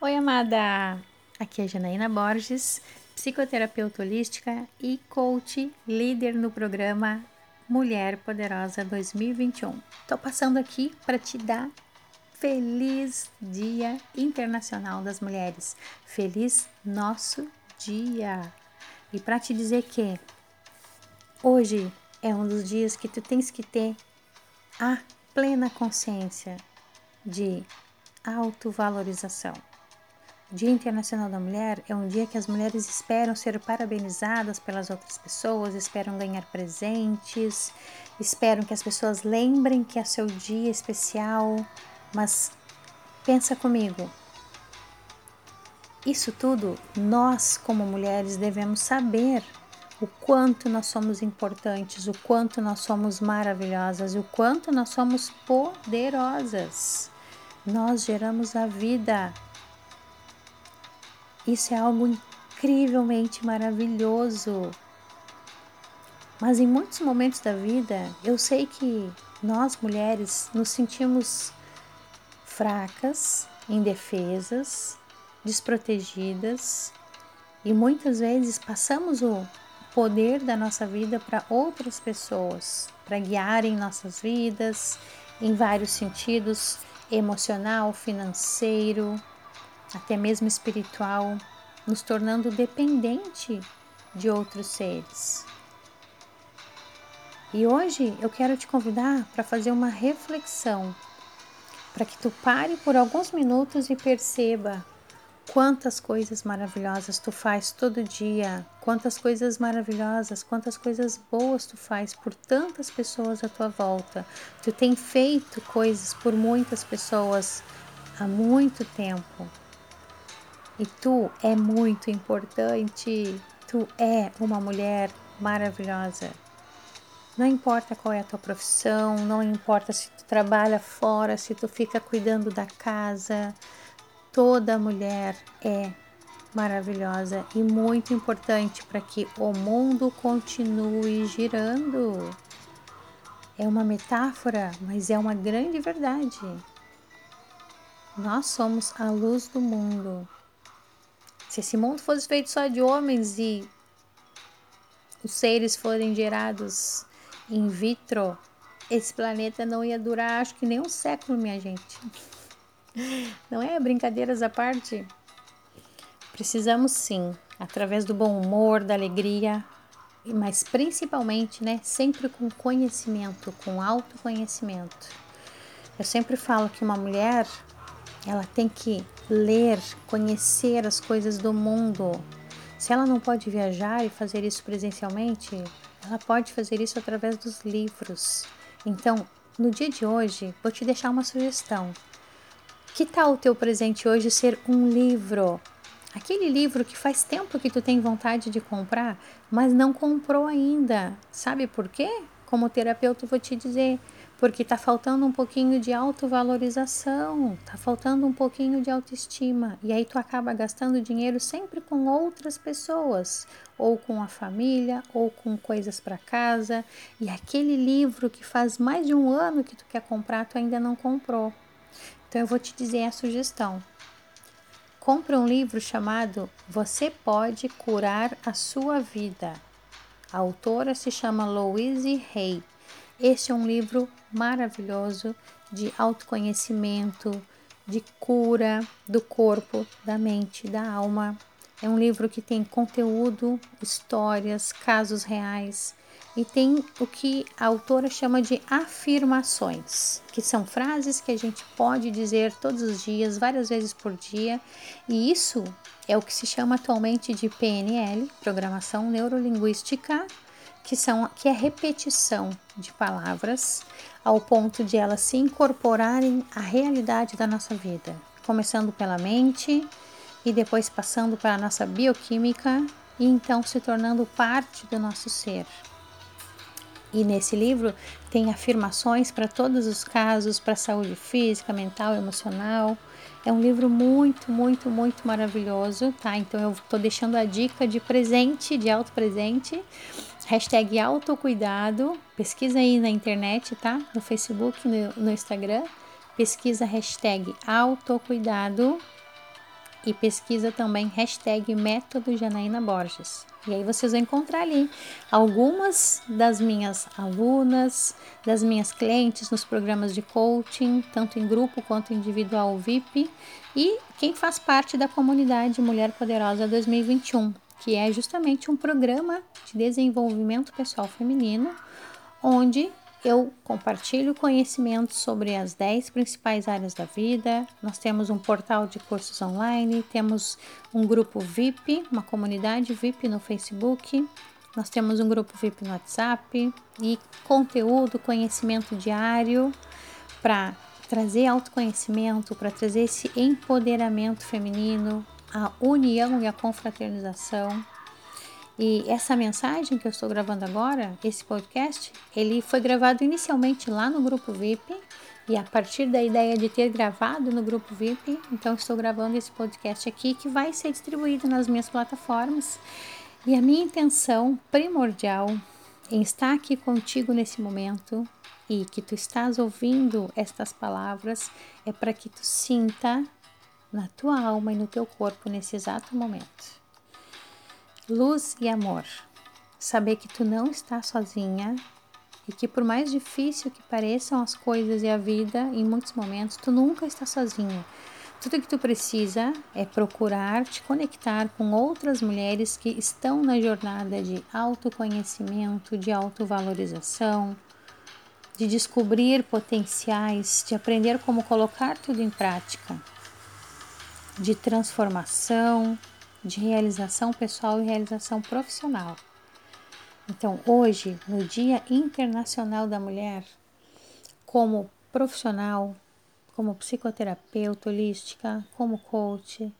Oi, amada! Aqui é Janaína Borges, psicoterapeuta holística e coach líder no programa Mulher Poderosa 2021. Tô passando aqui para te dar feliz Dia Internacional das Mulheres. Feliz nosso dia! E para te dizer que hoje é um dos dias que tu tens que ter a plena consciência de autovalorização. Dia Internacional da Mulher é um dia que as mulheres esperam ser parabenizadas pelas outras pessoas, esperam ganhar presentes, esperam que as pessoas lembrem que é seu dia especial, mas pensa comigo. Isso tudo nós, como mulheres, devemos saber o quanto nós somos importantes, o quanto nós somos maravilhosas, o quanto nós somos poderosas. Nós geramos a vida, isso é algo incrivelmente maravilhoso. Mas em muitos momentos da vida, eu sei que nós mulheres nos sentimos fracas, indefesas, desprotegidas e muitas vezes passamos o poder da nossa vida para outras pessoas, para guiarem nossas vidas em vários sentidos emocional, financeiro, até mesmo espiritual, nos tornando dependente de outros seres. E hoje eu quero te convidar para fazer uma reflexão, para que tu pare por alguns minutos e perceba quantas coisas maravilhosas tu faz todo dia, quantas coisas maravilhosas, quantas coisas boas tu faz por tantas pessoas à tua volta. Tu tem feito coisas por muitas pessoas há muito tempo. E tu é muito importante. Tu é uma mulher maravilhosa. Não importa qual é a tua profissão, não importa se tu trabalha fora, se tu fica cuidando da casa, toda mulher é maravilhosa e muito importante para que o mundo continue girando. É uma metáfora, mas é uma grande verdade. Nós somos a luz do mundo. Se esse mundo fosse feito só de homens e os seres forem gerados in vitro, esse planeta não ia durar, acho que nem um século, minha gente. Não é? Brincadeiras à parte. Precisamos sim, através do bom humor, da alegria, mas principalmente, né, sempre com conhecimento, com autoconhecimento. Eu sempre falo que uma mulher, ela tem que ler, conhecer as coisas do mundo. Se ela não pode viajar e fazer isso presencialmente, ela pode fazer isso através dos livros. Então, no dia de hoje, vou te deixar uma sugestão. Que tal o teu presente hoje ser um livro? Aquele livro que faz tempo que tu tem vontade de comprar, mas não comprou ainda. Sabe por quê? Como terapeuta, vou te dizer, porque está faltando um pouquinho de autovalorização, está faltando um pouquinho de autoestima, e aí tu acaba gastando dinheiro sempre com outras pessoas, ou com a família, ou com coisas para casa, e aquele livro que faz mais de um ano que tu quer comprar, tu ainda não comprou. Então eu vou te dizer a sugestão. Compre um livro chamado Você Pode Curar a Sua Vida. A autora se chama Louise Hay. Este é um livro maravilhoso de autoconhecimento, de cura do corpo, da mente, da alma. É um livro que tem conteúdo, histórias, casos reais e tem o que a autora chama de afirmações, que são frases que a gente pode dizer todos os dias, várias vezes por dia, e isso é o que se chama atualmente de PNL, programação neurolinguística, que são que é repetição de palavras ao ponto de elas se incorporarem à realidade da nossa vida, começando pela mente e depois passando para a nossa bioquímica e então se tornando parte do nosso ser. E nesse livro tem afirmações para todos os casos, para saúde física, mental, emocional. É um livro muito, muito, muito maravilhoso, tá? Então eu estou deixando a dica de presente, de auto presente. Hashtag autocuidado. Pesquisa aí na internet, tá? No Facebook, no, no Instagram. Pesquisa hashtag autocuidado. e pesquisa também hashtag método Janaína Borges. E aí vocês vão encontrar ali algumas das minhas alunas, das minhas clientes nos programas de coaching, tanto em grupo quanto individual VIP, e quem faz parte da comunidade Mulher Poderosa 2021, que é justamente um programa de desenvolvimento pessoal feminino, onde eu compartilho conhecimentos sobre as 10 principais áreas da vida. Nós temos um portal de cursos online, temos um grupo VIP, uma comunidade VIP no Facebook, nós temos um grupo VIP no WhatsApp e conteúdo, conhecimento diário para trazer autoconhecimento, para trazer esse empoderamento feminino, a união e a confraternização. E essa mensagem que eu estou gravando agora, esse podcast, ele foi gravado inicialmente lá no grupo VIP e a partir da ideia de ter gravado no grupo VIP, então estou gravando esse podcast aqui que vai ser distribuído nas minhas plataformas. E a minha intenção primordial em estar aqui contigo nesse momento e que tu estás ouvindo estas palavras é para que tu sinta na tua alma e no teu corpo nesse exato momento luz e amor. Saber que tu não está sozinha e que por mais difícil que pareçam as coisas e a vida, em muitos momentos tu nunca está sozinha. Tudo que tu precisa é procurar te conectar com outras mulheres que estão na jornada de autoconhecimento, de autovalorização, de descobrir potenciais, de aprender como colocar tudo em prática, de transformação, de realização pessoal e realização profissional. Então, hoje, no Dia Internacional da Mulher, como profissional, como psicoterapeuta holística, como coach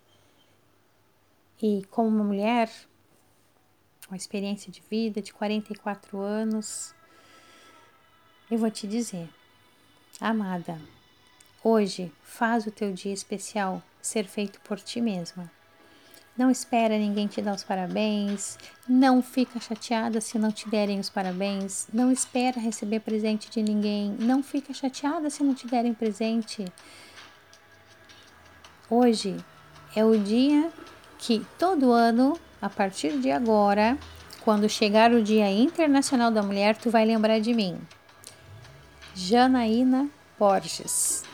e como uma mulher com experiência de vida de 44 anos, eu vou te dizer, amada, hoje faz o teu dia especial ser feito por ti mesma. Não espera ninguém te dar os parabéns, não fica chateada se não te derem os parabéns, não espera receber presente de ninguém, não fica chateada se não te derem presente. Hoje é o dia que todo ano, a partir de agora, quando chegar o Dia Internacional da Mulher, tu vai lembrar de mim. Janaína Borges.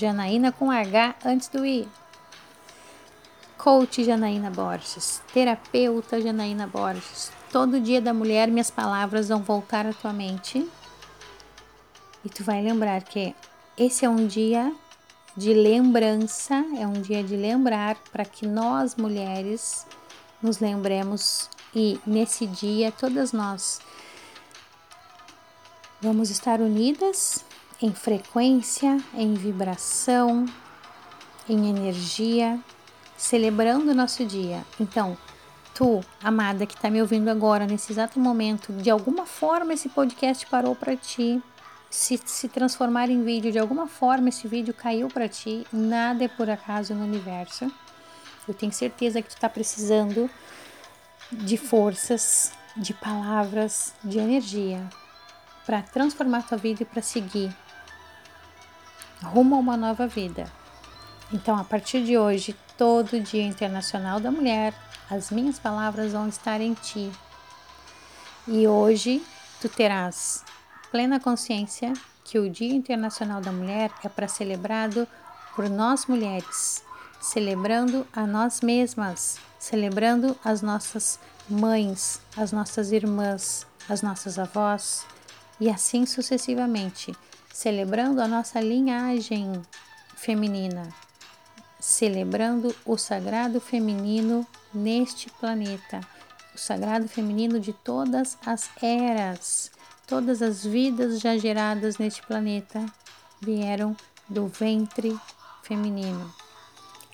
Janaína com H antes do I. Coach Janaína Borges, terapeuta Janaína Borges. Todo dia da mulher, minhas palavras vão voltar à tua mente. E tu vai lembrar que esse é um dia de lembrança, é um dia de lembrar para que nós mulheres nos lembremos. E nesse dia todas nós vamos estar unidas em frequência, em vibração, em energia celebrando o nosso dia. Então, tu, amada, que está me ouvindo agora, nesse exato momento, de alguma forma esse podcast parou para ti, se, se transformar em vídeo, de alguma forma esse vídeo caiu para ti, nada é por acaso no universo. Eu tenho certeza que tu está precisando de forças, de palavras, de energia para transformar tua vida e para seguir rumo a uma nova vida. Então, a partir de hoje, todo Dia Internacional da Mulher, as minhas palavras vão estar em ti. E hoje tu terás plena consciência que o Dia Internacional da Mulher é para celebrado por nós mulheres, celebrando a nós mesmas, celebrando as nossas mães, as nossas irmãs, as nossas avós e assim sucessivamente, celebrando a nossa linhagem feminina, celebrando o sagrado feminino neste planeta, o sagrado feminino de todas as eras, todas as vidas já geradas neste planeta vieram do ventre feminino.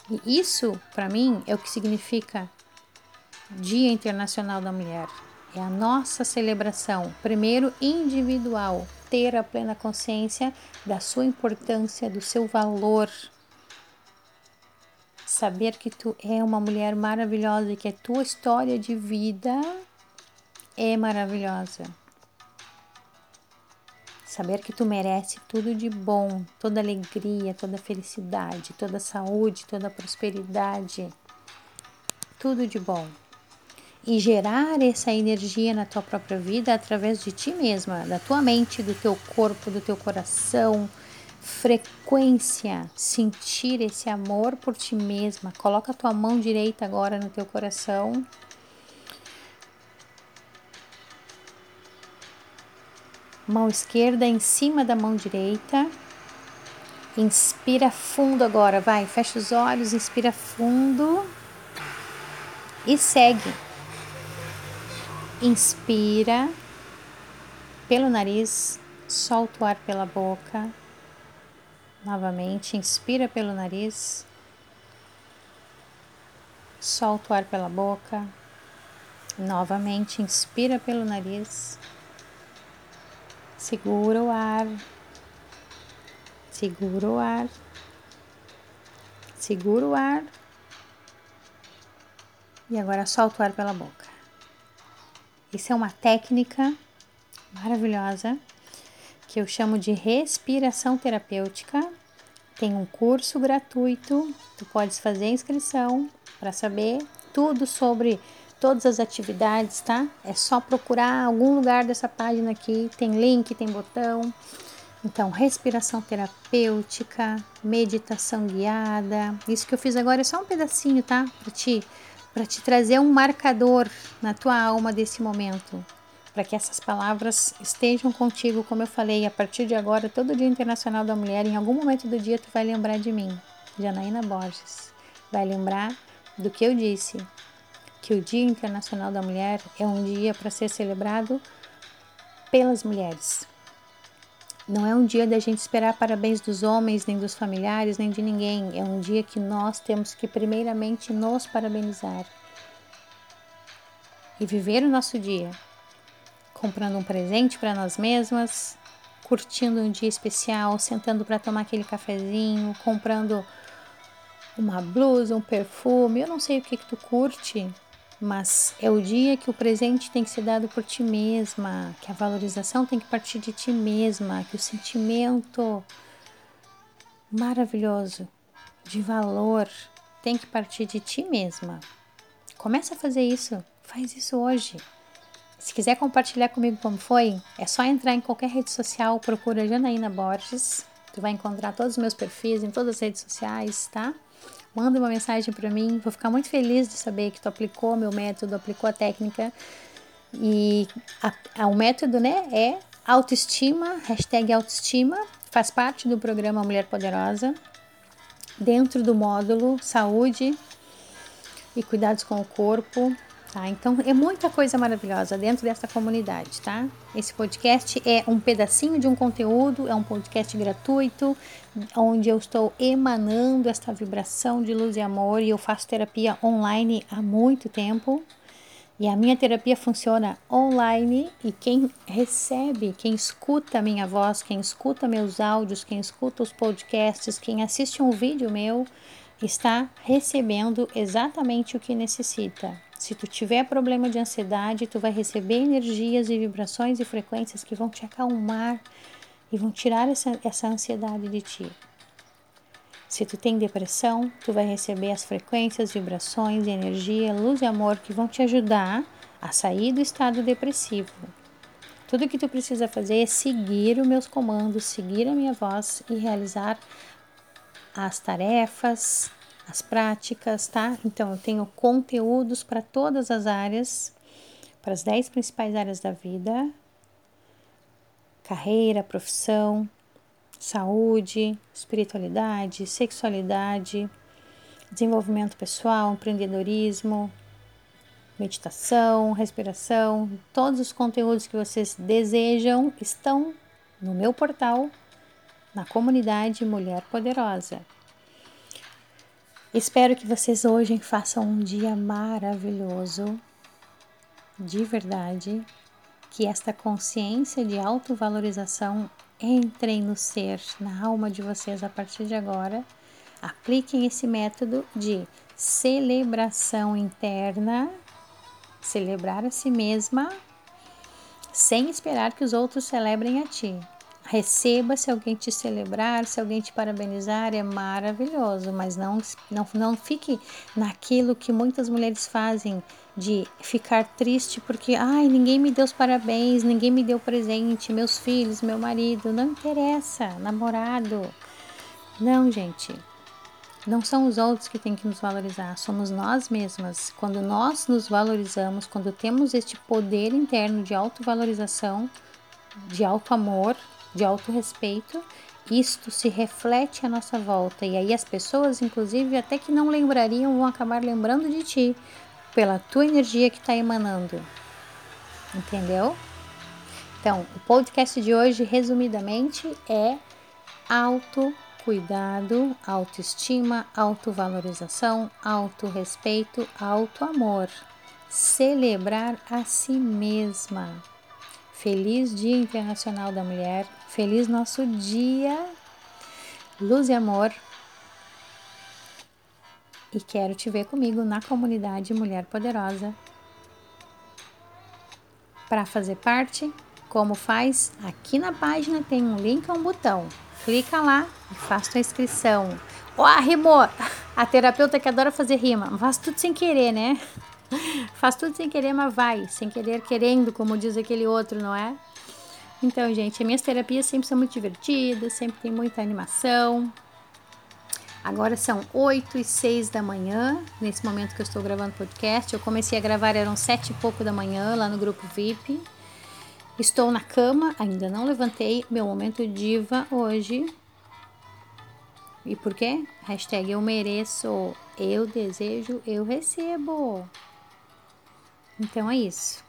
E isso, para mim, é o que significa Dia Internacional da Mulher. É a nossa celebração, primeiro individual, ter a plena consciência da sua importância, do seu valor saber que tu é uma mulher maravilhosa e que a tua história de vida é maravilhosa. Saber que tu merece tudo de bom, toda alegria, toda felicidade, toda saúde, toda prosperidade, tudo de bom. E gerar essa energia na tua própria vida através de ti mesma, da tua mente, do teu corpo, do teu coração. Frequência, sentir esse amor por ti mesma. Coloca a tua mão direita agora no teu coração mão esquerda em cima da mão direita. Inspira fundo agora, vai, fecha os olhos, inspira fundo e segue. Inspira pelo nariz, solta o ar pela boca. Novamente, inspira pelo nariz, solta o ar pela boca. Novamente, inspira pelo nariz. Segura o ar. Segura o ar. Segura o ar. E agora solta o ar pela boca. Isso é uma técnica maravilhosa que eu chamo de respiração terapêutica. Tem um curso gratuito, tu podes fazer inscrição para saber tudo sobre todas as atividades, tá? É só procurar algum lugar dessa página aqui, tem link, tem botão. Então, respiração terapêutica, meditação guiada. Isso que eu fiz agora é só um pedacinho, tá? Para para te trazer um marcador na tua alma desse momento, para que essas palavras estejam contigo, como eu falei, a partir de agora, todo Dia Internacional da Mulher, em algum momento do dia tu vai lembrar de mim, Janaína Borges. Vai lembrar do que eu disse, que o Dia Internacional da Mulher é um dia para ser celebrado pelas mulheres. Não é um dia da gente esperar parabéns dos homens, nem dos familiares, nem de ninguém. É um dia que nós temos que, primeiramente, nos parabenizar e viver o nosso dia, comprando um presente para nós mesmas, curtindo um dia especial, sentando para tomar aquele cafezinho, comprando uma blusa, um perfume. Eu não sei o que, que tu curte, mas é o dia que o presente tem que ser dado por ti mesma, que a valorização tem que partir de ti mesma, que o sentimento maravilhoso de valor tem que partir de ti mesma. Começa a fazer isso, faz isso hoje. Se quiser compartilhar comigo como foi, é só entrar em qualquer rede social, procura Janaína Borges. Tu vai encontrar todos os meus perfis em todas as redes sociais, tá? Manda uma mensagem para mim. Vou ficar muito feliz de saber que tu aplicou meu método, aplicou a técnica. E a, a, o método né, é autoestima, hashtag autoestima, faz parte do programa Mulher Poderosa, dentro do módulo saúde e cuidados com o corpo, tá? Então é muita coisa maravilhosa dentro dessa comunidade, tá? Esse podcast é um pedacinho de um conteúdo, é um podcast gratuito, onde eu estou emanando esta vibração de luz e amor e eu faço terapia online há muito tempo. E a minha terapia funciona online e quem recebe, quem escuta a minha voz, quem escuta meus áudios, quem escuta os podcasts, quem assiste um vídeo meu, está recebendo exatamente o que necessita. Se tu tiver problema de ansiedade, tu vai receber energias e vibrações e frequências que vão te acalmar e vão tirar essa, essa ansiedade de ti. Se tu tem depressão, tu vai receber as frequências, vibrações, energia, luz e amor que vão te ajudar a sair do estado depressivo. Tudo que tu precisa fazer é seguir os meus comandos, seguir a minha voz e realizar as tarefas, as práticas, tá? Então, eu tenho conteúdos para todas as áreas, para as 10 principais áreas da vida: carreira, profissão, saúde, espiritualidade, sexualidade, desenvolvimento pessoal, empreendedorismo, meditação, respiração. Todos os conteúdos que vocês desejam estão no meu portal, na comunidade Mulher Poderosa. Espero que vocês hoje façam um dia maravilhoso, de verdade, que esta consciência de autovalorização entre no ser, na alma de vocês a partir de agora. Apliquem esse método de celebração interna, celebrar a si mesma, sem esperar que os outros celebrem a ti. Receba se alguém te celebrar, se alguém te parabenizar, é maravilhoso, mas não, não, não fique naquilo que muitas mulheres fazem de ficar triste porque, ai, ninguém me deu os parabéns, ninguém me deu presente, meus filhos, meu marido, não interessa, namorado. Não, gente. Não são os outros que têm que nos valorizar, somos nós mesmas. Quando nós nos valorizamos, quando temos este poder interno de autovalorização, de auto amor, de autorrespeito, isto se reflete à nossa volta. E aí as pessoas, inclusive, até que não lembrariam, vão acabar lembrando de ti pela tua energia que está emanando. Entendeu? Então, o podcast de hoje, resumidamente, é autocuidado, autoestima, autovalorização, autorrespeito, autoamor. Celebrar a si mesma. Feliz Dia Internacional da Mulher. Feliz nosso dia. Luz e amor. E quero te ver comigo na comunidade Mulher Poderosa. Para fazer parte, como faz? Aqui na página tem um link, um botão. Clica lá e faz tua inscrição. Ó, oh, rimou! A terapeuta que adora fazer rima. Faz tudo sem querer, né? Faz tudo sem querer, mas vai. Sem querer, querendo, como diz aquele outro, não é? Então, gente, as minhas terapias sempre são muito divertidas, sempre tem muita animação. Agora são 8 e 6 da manhã, nesse momento que eu estou gravando podcast. Eu comecei a gravar, eram 7 e pouco da manhã, lá no grupo VIP. Estou na cama, ainda não levantei. Meu momento diva hoje. E por quê? Hashtag eu mereço, eu desejo, eu recebo. Então é isso.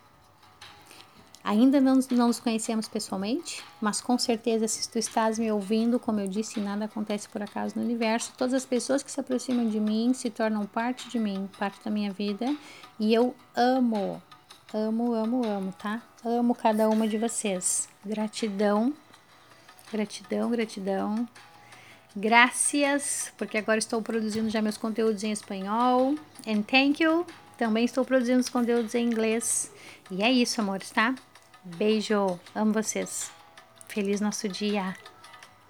Ainda não, não nos conhecemos pessoalmente, mas com certeza, se tu estás me ouvindo, como eu disse, nada acontece por acaso no universo. Todas as pessoas que se aproximam de mim se tornam parte de mim, parte da minha vida, e eu amo, amo, amo, amo, tá? Amo cada uma de vocês. Gratidão, gratidão, gratidão. Graças, porque agora estou produzindo já meus conteúdos em espanhol. And thank you. Também estou produzindo os conteúdos em inglês. E é isso, amores, tá? Beijo. Amo vocês. Feliz nosso dia.